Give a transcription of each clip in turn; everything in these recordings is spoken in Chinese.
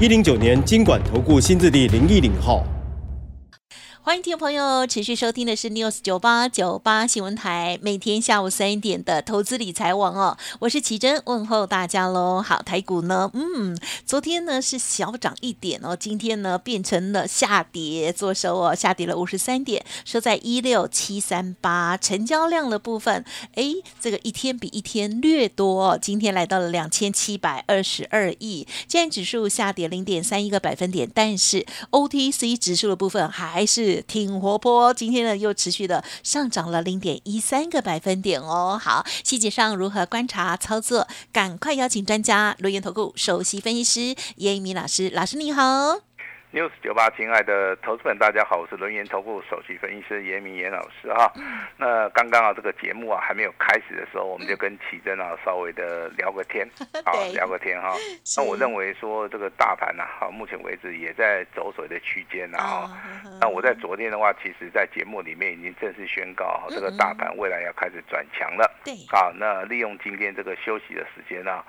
一零九年金管投顾新字第零一零号。欢迎听众朋友持续收听的是 News 九八九八新闻台，每天下午三点的投资理财网哦，我是奇珍，问候大家喽。好，台股呢，嗯，昨天呢是小涨一点哦，今天呢变成了下跌，做收哦，下跌了五十三点，收在一六七三八，成交量的部分，哎，这个一天比一天略多，哦今天来到了两千七百二十二亿，今天指数下跌零点三一个百分点，但是 OTC 指数的部分还是。挺活泼，今天呢又持续的上涨了零点一三个百分点哦。好，细节上如何观察操作？赶快邀请专家，罗源投顾首席分析师叶一鸣老师，老师你好。News 九八，亲爱的投资们，大家好，我是轮研投顾首席分析师严明严老师哈。那刚刚啊，这个节目啊还没有开始的时候，我们就跟奇珍啊稍微的聊个天，啊聊个天哈。那我认为说这个大盘呐，好，目前为止也在走水的区间呐哈。那我在昨天的话，其实在节目里面已经正式宣告，这个大盘未来要开始转强了。对。好，那利用今天这个休息的时间呢。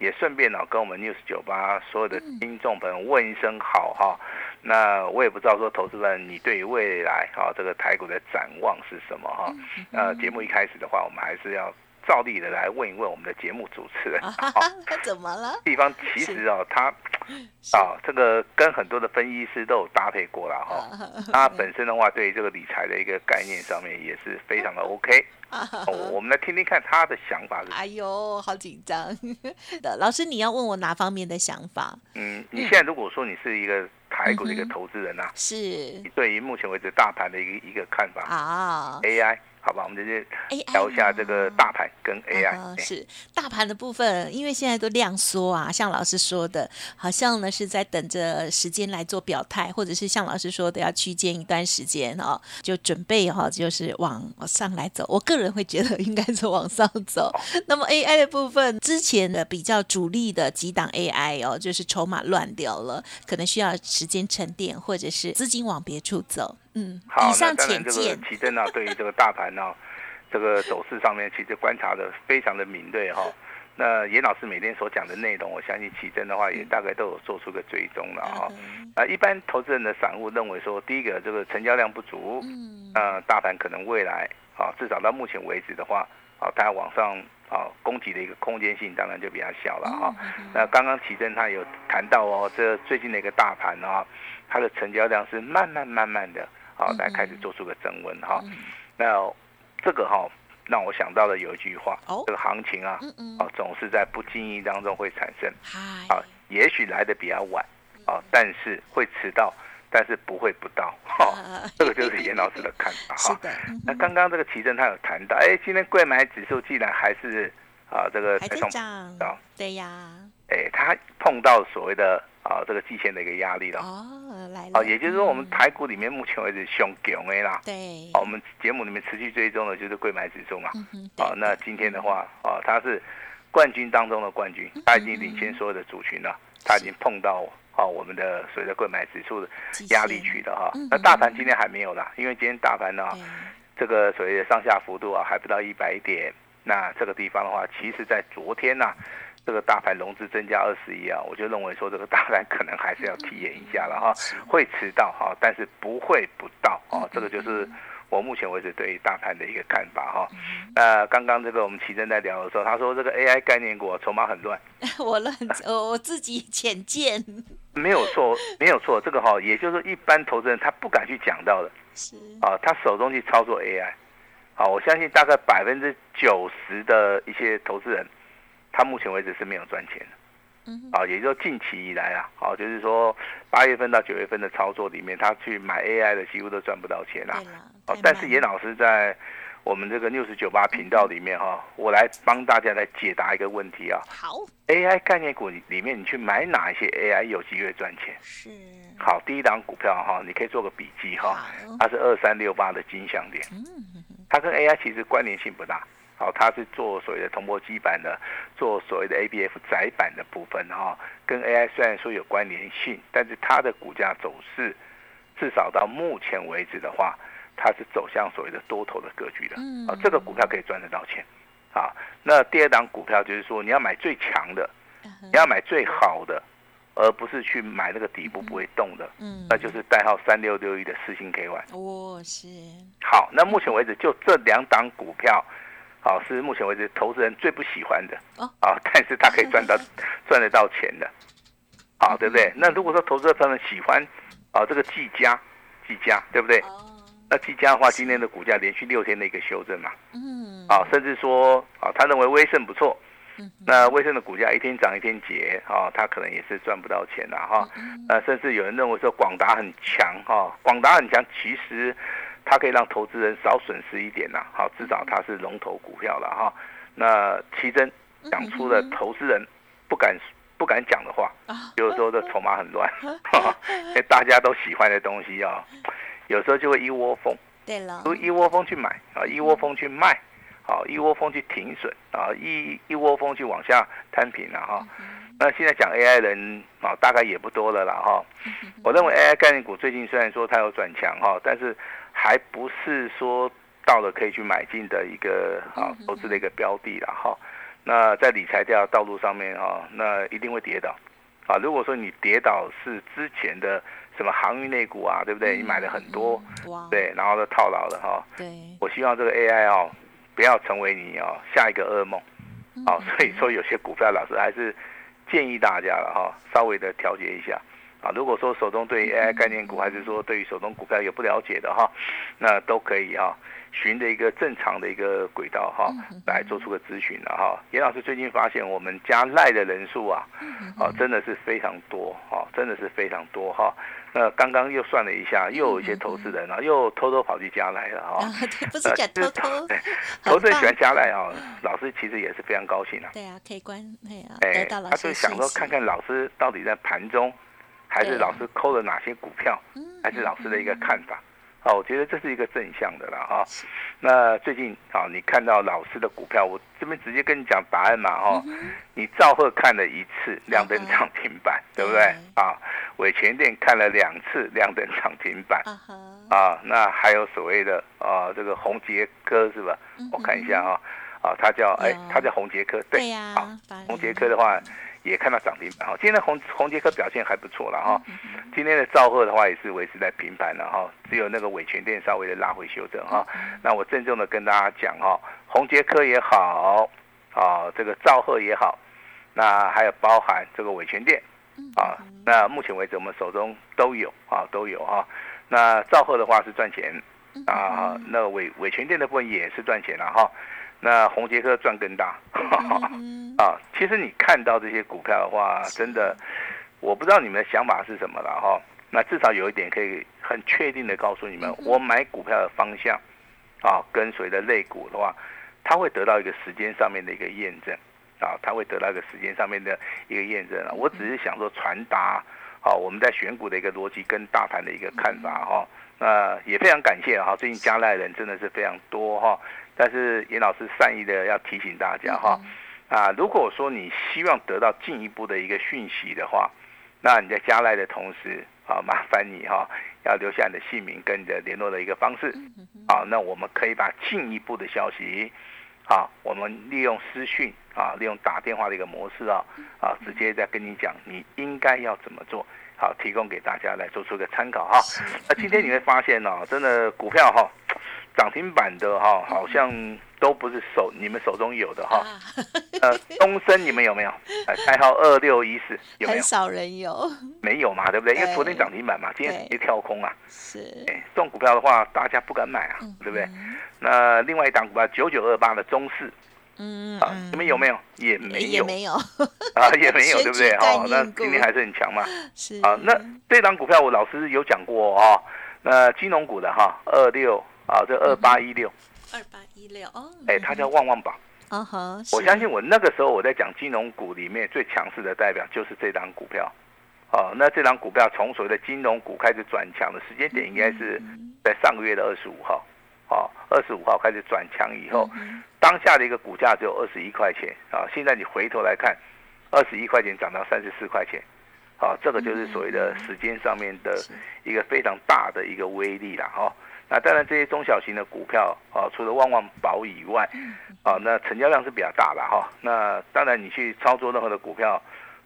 也顺便呢，跟我们 News 九八所有的听众朋友问一声好哈。那我也不知道说，投资人你对于未来哈这个台股的展望是什么哈？那节目一开始的话，我们还是要照例的来问一问我们的节目主持人。他 怎么了？地方其实哦，他啊，这个跟很多的分析师都有搭配过了哈。他本身的话，对这个理财的一个概念上面也是非常的 OK。哦，我们来听听看他的想法是。哎呦，好紧张！老师，你要问我哪方面的想法？嗯，你现在如果说你是一个台股的一个投资人呐，是，对于目前为止大盘的一个一个看法啊，AI。好吧，我们直接聊一下这个大盘跟 AI。是大盘的部分，因为现在都量缩啊，像老师说的，好像呢是在等着时间来做表态，或者是像老师说的要区间一段时间哦，就准备哈，就是往上来走。我个人会觉得应该是往上走。那么 AI 的部分，之前的比较主力的几档 AI 哦，就是筹码乱掉了，可能需要时间沉淀，或者是资金往别处走。嗯，好，那当然这个奇珍呢，对于这个大盘呢，这个走势上面其实观察的非常的敏锐哈。那严老师每天所讲的内容，我相信奇珍的话也大概都有做出个追踪了哈。啊，一般投资人的散户认为说，第一个这个成交量不足，嗯，呃，大盘可能未来啊，至少到目前为止的话，啊，它往上啊供给的一个空间性当然就比较小了哈。那刚刚奇珍他有谈到哦，这最近的一个大盘啊，它的成交量是慢慢慢慢的。好，来开始做出个增温哈。那这个哈让我想到了有一句话，这个行情啊，啊总是在不经意当中会产生。啊，也许来的比较晚，啊，但是会迟到，但是不会不到。哈，这个就是严老师的看法哈。那刚刚这个奇正他有谈到，哎，今天贵买指数既然还是啊这个还在涨，对呀。哎，他碰到所谓的。啊，这个季线的一个压力了哦，来了。啊，也就是说，我们台股里面目前为止熊强的啦。对。啊，我们节目里面持续追踪的就是贵买指数嘛。嗯啊，那今天的话，啊，它是冠军当中的冠军，它已经领先所有的族群了，它已经碰到啊我们的所谓的贵买指数的压力区的哈。那大盘今天还没有啦，因为今天大盘呢，这个所谓的上下幅度啊还不到一百点。那这个地方的话，其实在昨天呢。这个大盘融资增加二十亿啊，我就认为说这个大盘可能还是要体验一下了哈，会迟到哈，但是不会不到啊，这个就是我目前为止对大盘的一个看法哈。那刚刚这个我们奇正在聊的时候，他说这个 AI 概念股筹码很乱，我乱，我我自己浅见，没有错，没有错，这个哈，也就是一般投资人他不敢去讲到的，是。啊，他手中去操作 AI，好，我相信大概百分之九十的一些投资人。他目前为止是没有赚钱的，嗯，啊，也就近期以来啊，好，就是说八月份到九月份的操作里面，他去买 AI 的几乎都赚不到钱啦，哦，但是严老师在我们这个六十九八频道里面哈，我来帮大家来解答一个问题啊。好，AI 概念股里面，你去买哪一些 AI 有机会赚钱？是，好，第一档股票哈，你可以做个笔记哈好，它是二三六八的金项链，它跟 AI 其实关联性不大。好，它是做所谓的铜箔基板的，做所谓的 ABF 窄板的部分哈，跟 AI 虽然说有关联性，但是它的股价走势，至少到目前为止的话，它是走向所谓的多头的格局的。嗯啊，这个股票可以赚得到钱。啊，那第二档股票就是说你要买最强的，你要买最好的，而不是去买那个底部不会动的，嗯，那就是代号三六六一的四星 K Y。哦，是，好，那目前为止就这两档股票，好是目前为止投资人最不喜欢的哦。啊，但是他可以赚到 赚得到钱的，好，对不对？那如果说投资者朋友们喜欢啊这个技嘉，技嘉对不对？哦，那技嘉的话，今天的股价连续六天的一个修正嘛，嗯，啊，甚至说啊，他认为威盛不错，嗯。那威盛的股价一天涨一天跌，啊，他可能也是赚不到钱的哈。嗯那甚至有人认为说广达很强哈，广达很强，其实它可以让投资人少损失一点呐，好，至少它是龙头股票了哈。那奇珍讲出了投资人不敢不敢讲的话，啊，有时候的筹码很乱，因为 大家都喜欢的东西啊，有时候就会一窝蜂。对了，都一窝蜂去买啊，一窝蜂去卖，好，一窝蜂去停损啊，一一窝蜂去往下摊平了哈。那现在讲 AI 人啊，大概也不多了啦哈。我认为 AI 概念股最近虽然说它有转强哈，但是还不是说到了可以去买进的一个啊投资的一个标的了哈。那在理财这条道路上面啊，那一定会跌倒啊。如果说你跌倒是之前的什么航运类股啊，对不对？你买了很多。哇，对，然后都套牢了哈。对，我希望这个 AI 哦，不要成为你哦下一个噩梦，哦，所以说有些股票老师还是建议大家了哈，稍微的调节一下啊。如果说手中对于 AI 概念股，还是说对于手中股票有不了解的哈，那都可以啊，循着一个正常的一个轨道哈，来做出个咨询了哈。严老师最近发现我们加赖的人数啊，哦，真的是非常多哈，真的是非常多哈。那刚刚又算了一下，又有一些投资人啊，又偷偷跑去加来了哈。啊，对，不是讲偷偷，投资人喜欢加来啊，老师其实也是非常高兴啊。对啊，可以关，对啊，哎得到，老他师的就想说看看老师到底在盘中，还是老师抠了哪些股票，嗯还是老师的一个看法。哦，我觉得这是一个正向的了哈。那最近啊，你看到老师的股票，我这边直接跟你讲答案嘛哈。你赵贺看了一次亮灯涨停板，对不对对啊？伟全店看了两次亮灯涨停板。啊那还有所谓的啊，这个红杰科是吧？我看一下啊，啊，它叫哎嗯有，它叫红杰科，对呀好，把红杰科的话也看到涨停板哈，今天的红红杰科表现还不错了哈，嗯今天的兆赫的话也是维持在平盘了哈，只有那个伟全店稍微的拉回修正哈，嗯。那我郑重的跟大家讲哈，红杰科也好，啊，这个兆赫也好，那还有包含这个伟全店。嗯啊，那目前为止我们手中都有啊，都有哈、那兆赫的话是赚钱嗯啊，那伟伟全店的部分也是赚钱了哈、那红杰克赚更大嗯 啊。其实你看到这些股票的话，真的，我不知道你们的想法是什么了哈、那至少有一点可以很确定的告诉你们，我买股票的方向啊，跟随的类股的话，它会得到一个时间上面的一个验证。啊，它会得到一个时间上面的一个验证啊。我只是想说传达啊，我们在选股的一个逻辑跟大盘的一个看法哈、那也非常感谢哈、最近加赖人真的是非常多哈、但是严老师善意的要提醒大家哈、啊，如果说你希望得到进一步的一个讯息的话，那你在加赖的同时啊，麻烦你哈、要留下你的姓名跟你的联络的一个方式啊，那我们可以把进一步的消息。啊，我们利用私讯啊，利用打电话的一个模式啊，啊，直接再跟你讲你应该要怎么做，好，提供给大家来做出个参考哈。那今天你会发现哦，真的股票哈，涨停板的哈，好像都不是手你们手中有的哈。啊，呃，东升你们有没有？呃，代号二六一四有没有？很少人有，没有嘛，对不对？因为昨天涨停板嘛，今天直接跳空啊。是，哎，这种股票的话，大家不敢买啊，对不对？那另外一档股票九九二八的中市。嗯啊，你们有没有？也没有也没有，啊，也没有，对不对？选举概哦，那今天还是很强嘛。是啊，那这档股票我老师有讲过哦。那金融股的哈，二六啊，这二八一六二八一六哦，哎，它叫旺旺宝。啊哈，我相信我那个时候我在讲金融股里面最强势的代表就是这张股票。哦，那这张股票从所谓的金融股开始转强的时间点，应该是在上个月的二十五号。哦，二十五号开始转强以后，当下的一个股价只有二十一块钱啊。现在你回头来看，二十一块钱涨到三十四块钱，啊，这个就是所谓的时间上面的一个非常大的一个威力了哈。那当然这些中小型的股票啊，除了旺旺宝以外，啊，那成交量是比较大的哈。那当然你去操作任何的股票。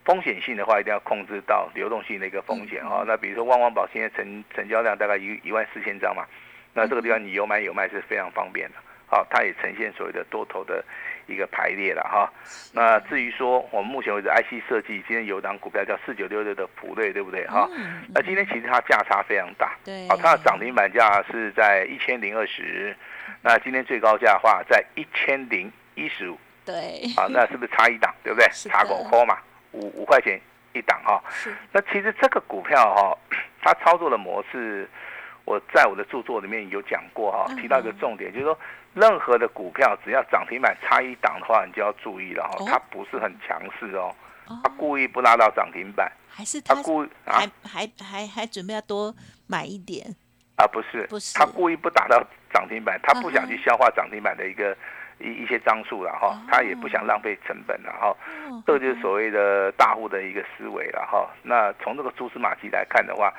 风险性的话，一定要控制到流动性的一个风险啊。那比如说旺旺宝现在成成交量大概一一万四千张嘛，那这个地方你有买有卖是非常方便的。好，它也呈现所谓的多头的一个排列了哈。那至于说我们目前为止 IC 设计今天有档股票叫四九六六的普瑞，对不对哈？那今天其实它价差非常大，对，好，它的涨停板价是在一千零二十，那今天最高价的话在一千零一十五，对，啊，那是不是差一档，对不对？差狗科嘛。五五块钱一档哈，那其实这个股票哈，它操作的模式，我在我的著作里面有讲过哈，提到一个重点，就是说任何的股票只要涨停板差一档的话，你就要注意了哈，它不是很强势哦，它故意不拉到涨停板，还是他故意还还还还准备要多买一点？啊？不是，不是，他故意不打到涨停板，他不想去消化涨停板的一个。一一些张数了哈，他也不想浪费成本了哈，这就是所谓的大户的一个思维了哈。那从这个蛛丝马迹来看的话，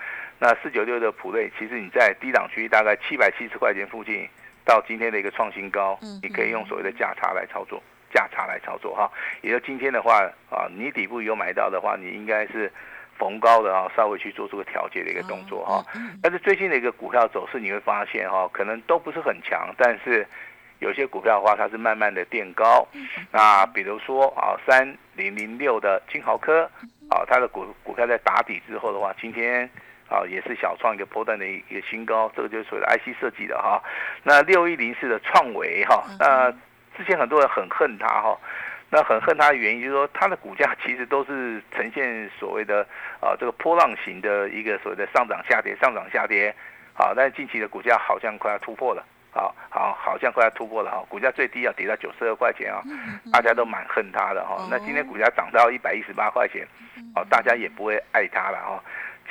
那四九六的普瑞，其实你在低档区大概七百七十块钱附近，到今天的一个创新高，你可以用所谓的价差来操作，价差来操作哈。也就今天的话啊，你底部有买到的话，你应该是逢高的啊，稍微去做出个调节的一个动作哈。但是最近的一个股票走势，你会发现哈，可能都不是很强，但是。有些股票的话，它是慢慢的垫高，那比如说啊，三零零六的金豪科，啊，它的股股票在打底之后的话，今天啊也是小创一个波段的一个新高，这个就是所谓的 IC 设计的哈。那六一零四的创维哈，那之前很多人很恨它哈，那很恨它的原因就是说它的股价其实都是呈现所谓的啊这个波浪型的一个所谓的上涨下跌上涨下跌，好，但是近期的股价好像快要突破了。好好，好像快要突破了哈，股价最低要跌到九十二块钱啊，大家都蛮恨它的哈。那今天股价涨到一百一十八块钱，哦，大家也不会爱它了哈。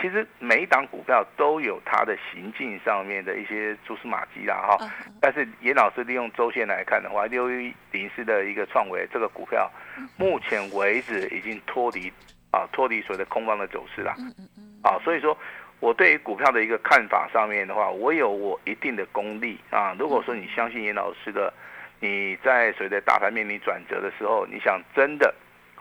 其实每一档股票都有它的行进上面的一些蛛丝马迹啦哈。但是严老师利用周线来看的话，六一零四的一个创维这个股票，目前为止已经脱离啊脱离所谓的空方的走势了。啊，所以说。我对于股票的一个看法上面的话，我有我一定的功力啊。如果说你相信严老师的，你在随着大盘面临转折的时候，你想真的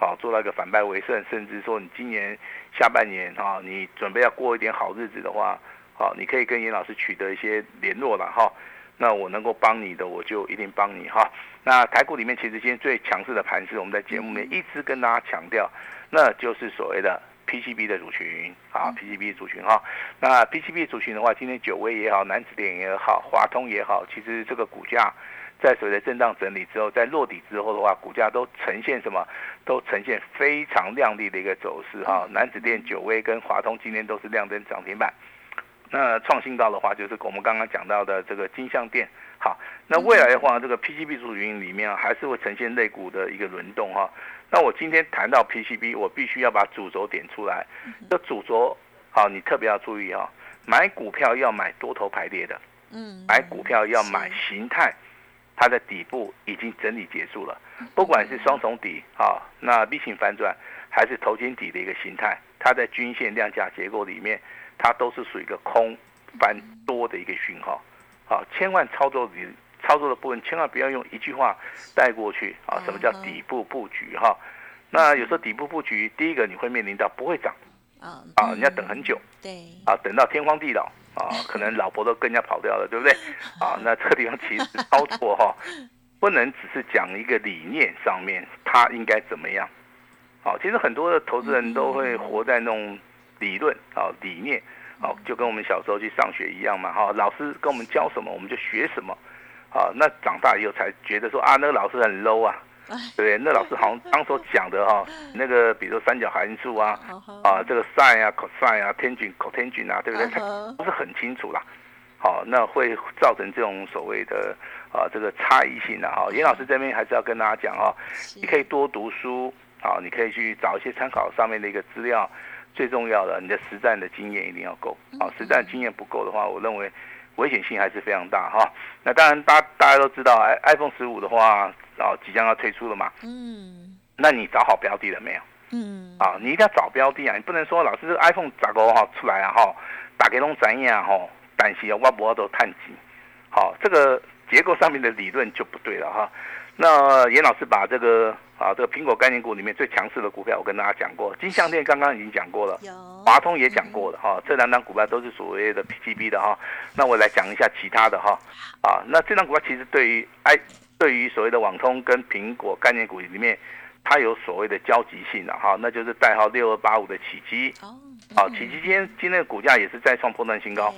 好做到一个反败为胜，甚至说你今年下半年啊，你准备要过一点好日子的话，好，你可以跟严老师取得一些联络了哈。那我能够帮你的，我就一定帮你哈。那台股里面其实今天最强势的盘势，我们在节目里面一直跟大家强调，那就是所谓的。PCB 的族群啊，PCB 族群哈，那 PCB 族群的话，今天九威也好，南子电也好，华通也好，其实这个股价在所谓的震荡整理之后，在落底之后的话，股价都呈现什么？都呈现非常亮丽的一个走势哈。南子电、九威跟华通今天都是亮灯涨停板。那创新高的话，就是我们刚刚讲到的这个金相电。好，那未来的话，这个 PCB 族群里面还是会呈现类股的一个轮动哈。那我今天谈到 PCB，我必须要把主轴点出来。这主轴，好，你特别要注意啊，买股票要买多头排列的，嗯，买股票要买形态，它的底部已经整理结束了，不管是双重底，啊，那 V 型反转，还是头肩底的一个形态，它在均线量价结构里面，它都是属于一个空翻多的一个讯号，好，千万操作你。操作的部分千万不要用一句话带过去啊！什么叫底部布局哈？那有时候底部布局，第一个你会面临到不会涨啊啊！你要等很久，对啊，等到天荒地老啊，可能 老婆都跟人家跑掉了，对不对？啊，那这个地方其实操作哈，不能只是讲一个理念上面他应该怎么样。好，其实很多的投资人都会活在那种理论啊理念啊，就跟我们小时候去上学一样嘛哈，老师跟我们教什么我们就学什么。啊，那长大以后才觉得说啊，那个老师很 low 啊，对那老师好像当初讲的哈，那个比如三角函数啊，啊这个 sin 啊 cos 啊，天均 cotangent 啊，对不对？不 是很清楚啦。好，那会造成这种所谓的啊这个差异性的哈。严老师这边还是要跟大家讲哈，你可以多读书，好，你可以去找一些参考上面的一个资料。最重要的，你的实战的经验一定要够，好，实战经验不够的话，我认为危险性还是非常大哈。那当然，大大家都知道，i iPhone 十五的话，啊，即将要推出了嘛，嗯，那你找好标的了没有？嗯，啊，你一定要找标的啊，你不能说老师这个 iPhone 咋个哈出来啊哈，打给弄怎样哈，但是我不都探底，好，这个结构上面的理论就不对了哈。那严老师把这个啊，这个苹果概念股里面最强势的股票，我跟大家讲过，金项链刚刚已经讲过了，华通也讲过了哈，这两档股票都是所谓的 PGB 的哈。那我来讲一下其他的哈，啊，那这档股票其实对于 I 对于所谓的网通跟苹果概念股里面。它有所谓的交集性的哈，那就是代号六二八五的起啊，起基今天今天的股价也是再创破断新高，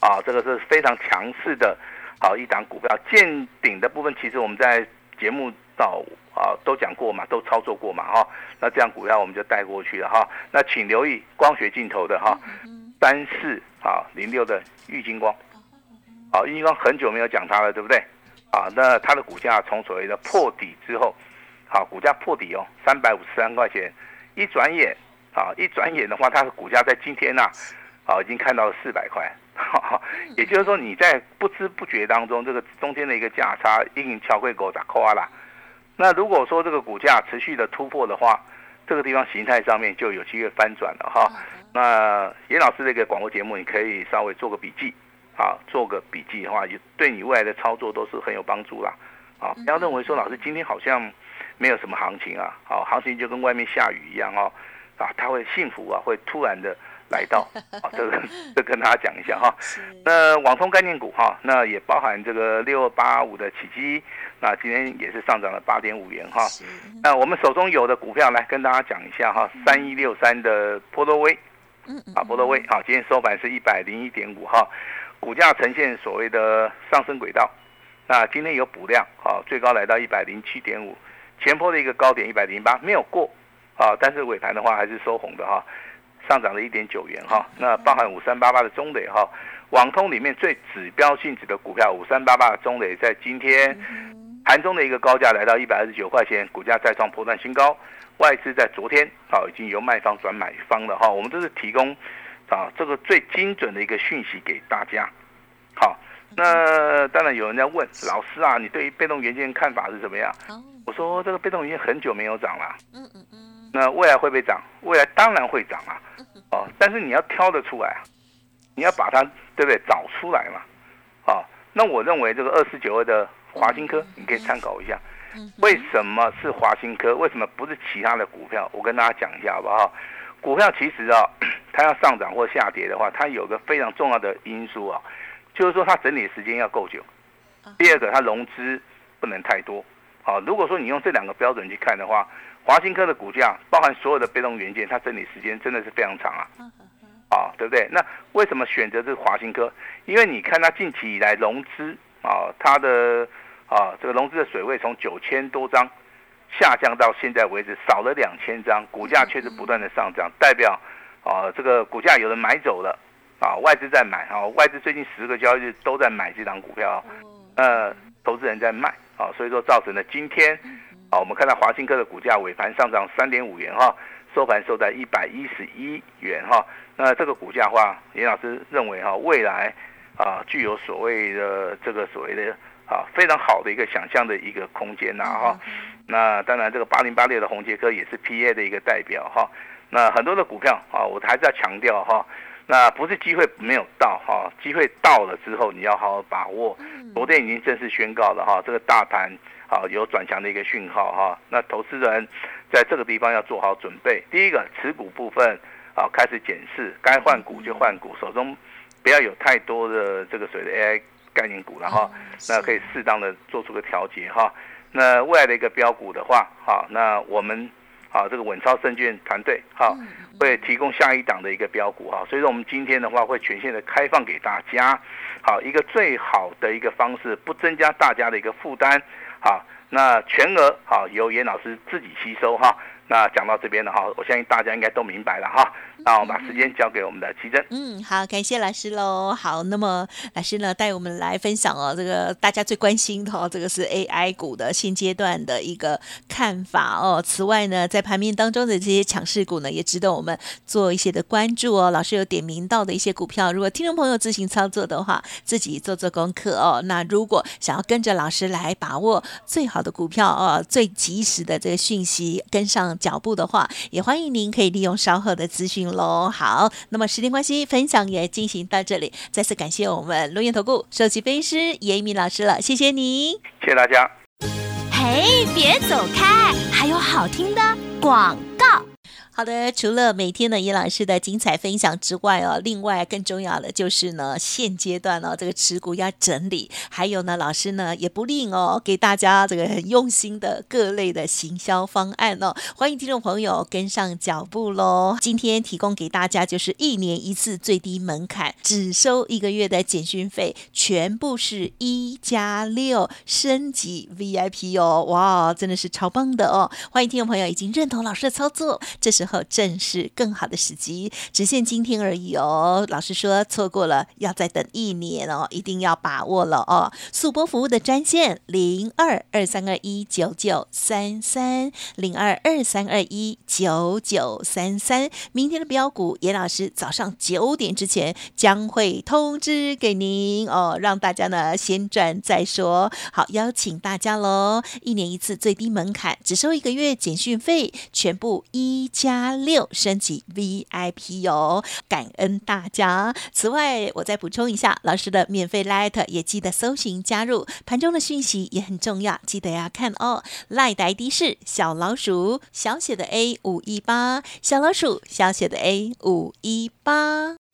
啊，这个是非常强势的，好一档股票见顶的部分，其实我们在节目到啊都讲过嘛，都操作过嘛哈，那这样股票我们就带过去了哈，那请留意光学镜头的哈，三四啊零六的玉金光，啊玉金光很久没有讲它了，对不对？啊，那它的股价从所谓的破底之后。好，股价破底哦，三百五十三块钱，一转眼，啊，一转眼的话，它的股价在今天呐，啊，已经看到了四百块，也就是说，你在不知不觉当中，这个中间的一个价差已经超过狗打扣啊啦。那如果说这个股价持续的突破的话，这个地方形态上面就有机会翻转了哈。那严老师这个广播节目，你可以稍微做个笔记，啊，做个笔记的话，就对你未来的操作都是很有帮助啦。啊，不要认为说老师今天好像。没有什么行情啊，好，行情就跟外面下雨一样哦，啊，他会幸福啊，会突然的来到，啊，这个 这跟大家讲一下哈。那网通概念股哈，那也包含这个六二八五的起基，那今天也是上涨了八点五元哈。那我们手中有的股票来跟大家讲一下哈，三一六三的波多威，嗯，啊，波多威，好，今天收盘是一百零一点五哈，股价呈现所谓的上升轨道，那今天有补量，好，最高来到一百零七点五。前坡的一个高点一百零八没有过，啊，但是尾盘的话还是收红的哈，上涨了一点九元哈。那包含五三八八的中磊哈，网通里面最指标性质的股票五三八八的中磊，在今天盘中的一个高价来到一百二十九块钱，股价再创破断新高。外资在昨天啊已经由卖方转买方了哈，我们都是提供啊这个最精准的一个讯息给大家。好，那当然有人在问老师啊，你对于被动元件看法是怎么样？我说这个被动元件很久没有涨了，嗯嗯嗯，那未来会不会涨？未来当然会涨啊，哦，但是你要挑得出来啊，你要把它对不对？找出来嘛，啊，那我认为这个二四九二的华新科你可以参考一下，为什么是华新科？为什么不是其他的股票？我跟大家讲一下好不好？股票其实啊，它要上涨或下跌的话，它有个非常重要的因素啊，就是说它整理时间要够久，第二个它融资不能太多。好，如果说你用这两个标准去看的话，华新科的股价包含所有的被动元件，它整理时间真的是非常长啊，啊，对不对？那为什么选择这个华新科？因为你看它近期以来融资啊，它的啊这个融资的水位从九千多张下降到现在为止少了两千张，股价却是不断的上涨，代表啊这个股价有人买走了啊，外资在买啊，外资最近十个交易日都在买这档股票，呃，投资人在卖。啊，所以说造成了今天，啊，我们看到华兴科的股价尾盘上涨三点五元哈，收盘收在一百一十一元哈。那这个股价话，严老师认为哈，未来啊具有所谓的这个所谓的啊非常好的一个想象的一个空间呐哈。那当然，这个八零八六的红杰科也是 P A 的一个代表哈。那很多的股票啊，我还是要强调哈。那不是机会没有到哈，机会到了之后你要好好把握。昨天已经正式宣告了哈，这个大盘啊有转强的一个讯号哈。那投资人在这个地方要做好准备。第一个持股部分啊开始检视，该换股就换股，手中不要有太多的这个所谓的 AI 概念股了哈。那可以适当的做出个调节哈。那未来的一个标股的话，哈，那我们。啊，这个稳超证券团队好，会提供下一档的一个标股哈，所以说我们今天的话会全线的开放给大家，好，一个最好的一个方式，不增加大家的一个负担，好，那全额好由严老师自己吸收哈，那讲到这边了哈，我相信大家应该都明白了哈，那我把时间交给我们的奇珍。嗯，好，感谢老师喽。好，那么老师呢带我们来分享哦，这个大家最关心的哦，这个是 AI 股的现阶段的一个看法哦。此外呢，在盘面当中的这些强势股呢，也值得我们做一些的关注哦。老师有点名到的一些股票，如果听众朋友自行操作的话，自己做做功课哦。那如果想要跟着老师来把握最好的股票哦，最及时的这个讯息跟上脚步的话，也欢迎您可以利用稍后的资讯喽。好，那么时间关系，分享也进行到这里，再次感谢我们龙岩投顾首席分析师严一鸣老师了，谢谢你。谢谢大家。嘿，别走开，还有好听的广告。好的，除了每天的叶老师的精彩分享之外哦，另外更重要的就是呢，现阶段呢这个持股要整理，还有呢老师呢也不吝哦给大家这个很用心的各类的行销方案哦，欢迎听众朋友跟上脚步喽。今天提供给大家就是一年一次最低门槛，只收一个月的简讯费，全部是一加六升级 VIP 哦，哇，真的是超棒的哦！欢迎听众朋友已经认同老师的操作，这时候。后正是更好的时机，只限今天而已哦。老师说错过了要再等一年哦，一定要把握了哦。速播服务的专线零二二三二一九九三三零二二三二一九九三三。明天的标股，严老师早上九点之前将会通知给您哦，让大家呢先赚再说。好，邀请大家喽，一年一次最低门槛，只收一个月简讯费，全部一加。八六升级 VIP 哟，感恩大家。此外，我再补充一下，老师的免费 Light 也记得搜寻加入，盘中的讯息也很重要，记得要看哦。Light ID 是小老鼠小写的 A 五一八，小老鼠小写的 A 五一八。